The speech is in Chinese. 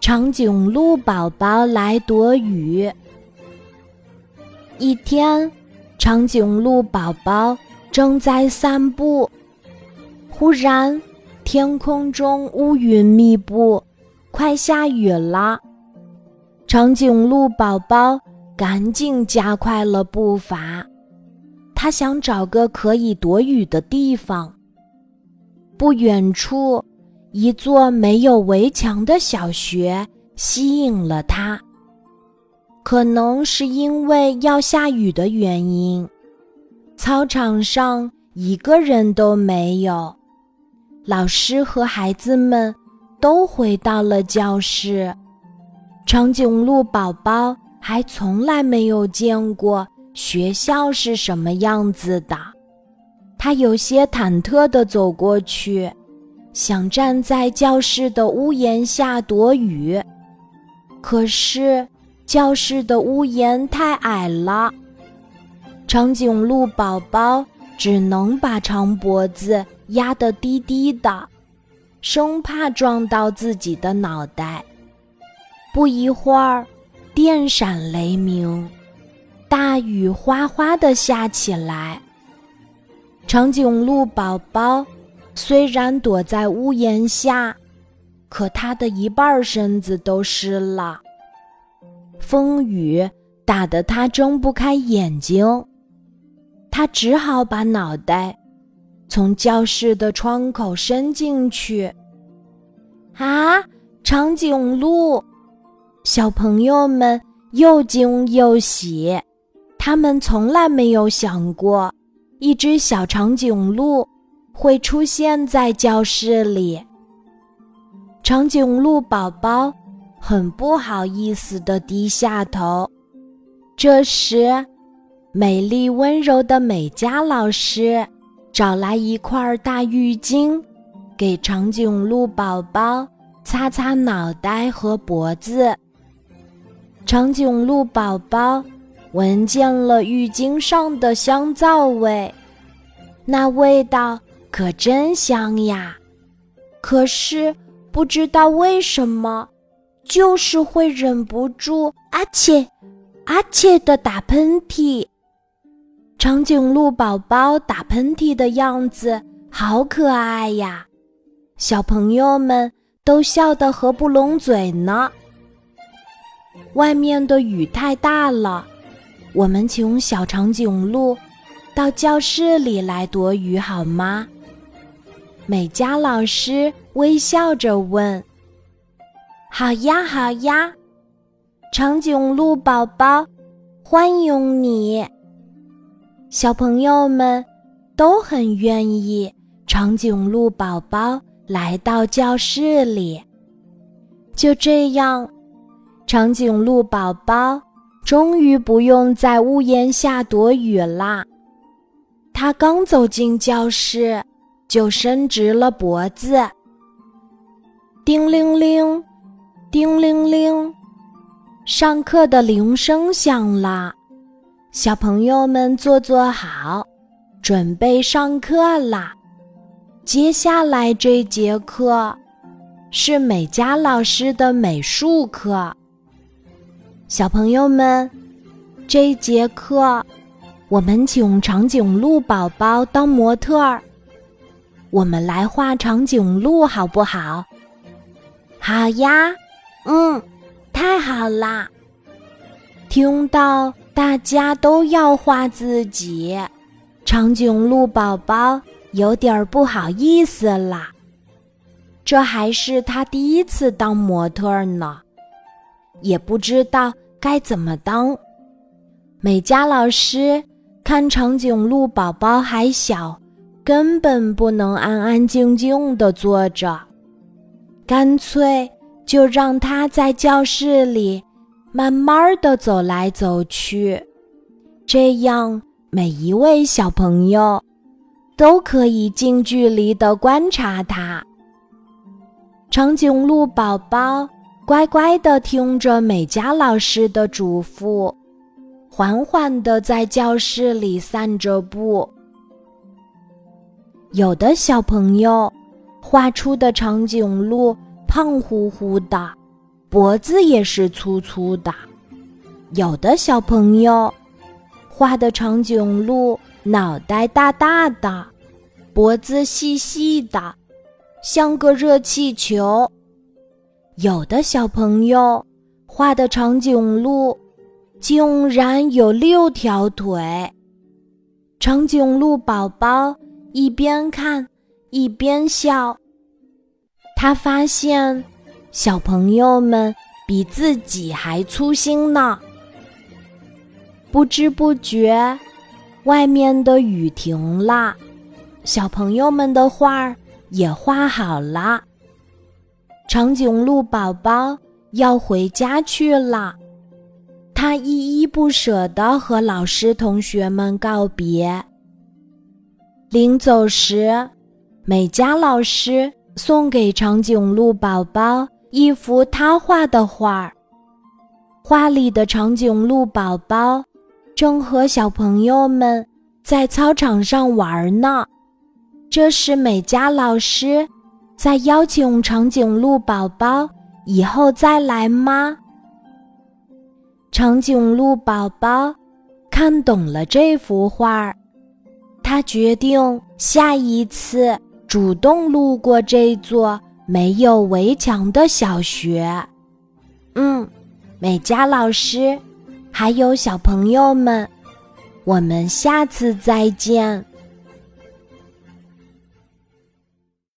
长颈鹿宝宝来躲雨。一天，长颈鹿宝宝正在散步，忽然天空中乌云密布，快下雨了。长颈鹿宝宝赶紧加快了步伐，他想找个可以躲雨的地方。不远处。一座没有围墙的小学吸引了他，可能是因为要下雨的原因，操场上一个人都没有，老师和孩子们都回到了教室。长颈鹿宝宝还从来没有见过学校是什么样子的，他有些忐忑地走过去。想站在教室的屋檐下躲雨，可是教室的屋檐太矮了，长颈鹿宝宝只能把长脖子压得低低的，生怕撞到自己的脑袋。不一会儿，电闪雷鸣，大雨哗哗地下起来。长颈鹿宝宝。虽然躲在屋檐下，可他的一半身子都湿了。风雨打得他睁不开眼睛，他只好把脑袋从教室的窗口伸进去。啊，长颈鹿！小朋友们又惊又喜，他们从来没有想过一只小长颈鹿。会出现在教室里。长颈鹿宝宝很不好意思地低下头。这时，美丽温柔的美嘉老师找来一块大浴巾，给长颈鹿宝宝擦擦脑袋和脖子。长颈鹿宝宝闻见了浴巾上的香皂味，那味道。可真香呀！可是不知道为什么，就是会忍不住阿切阿切的打喷嚏。长颈鹿宝宝打喷嚏的样子好可爱呀，小朋友们都笑得合不拢嘴呢。外面的雨太大了，我们请小长颈鹿到教室里来躲雨好吗？美嘉老师微笑着问：“好呀，好呀，长颈鹿宝宝，欢迎你！”小朋友们都很愿意长颈鹿宝宝来到教室里。就这样，长颈鹿宝宝终于不用在屋檐下躲雨啦。他刚走进教室。就伸直了脖子。叮铃铃，叮铃铃，上课的铃声响了。小朋友们坐坐好，准备上课啦。接下来这节课是美嘉老师的美术课。小朋友们，这节课我们请长颈鹿宝宝当模特儿。我们来画长颈鹿好不好？好呀，嗯，太好啦！听到大家都要画自己，长颈鹿宝宝有点不好意思啦。这还是他第一次当模特呢，也不知道该怎么当。美嘉老师看长颈鹿宝宝还小。根本不能安安静静地坐着，干脆就让他在教室里慢慢地走来走去，这样每一位小朋友都可以近距离地观察他。长颈鹿宝宝乖乖地听着美嘉老师的嘱咐，缓缓地在教室里散着步。有的小朋友画出的长颈鹿胖乎乎的，脖子也是粗粗的；有的小朋友画的长颈鹿脑袋大大的，脖子细细的，像个热气球；有的小朋友画的长颈鹿竟然有六条腿。长颈鹿宝宝一边看一边笑，他发现小朋友们比自己还粗心呢。不知不觉，外面的雨停了，小朋友们的画也画好了。长颈鹿宝宝要回家去了。他依依不舍地和老师、同学们告别。临走时，美嘉老师送给长颈鹿宝宝一幅他画的画儿。画里的长颈鹿宝宝正和小朋友们在操场上玩呢。这是美嘉老师在邀请长颈鹿宝宝以后再来吗？长颈鹿宝宝看懂了这幅画儿，他决定下一次主动路过这座没有围墙的小学。嗯，美嘉老师，还有小朋友们，我们下次再见。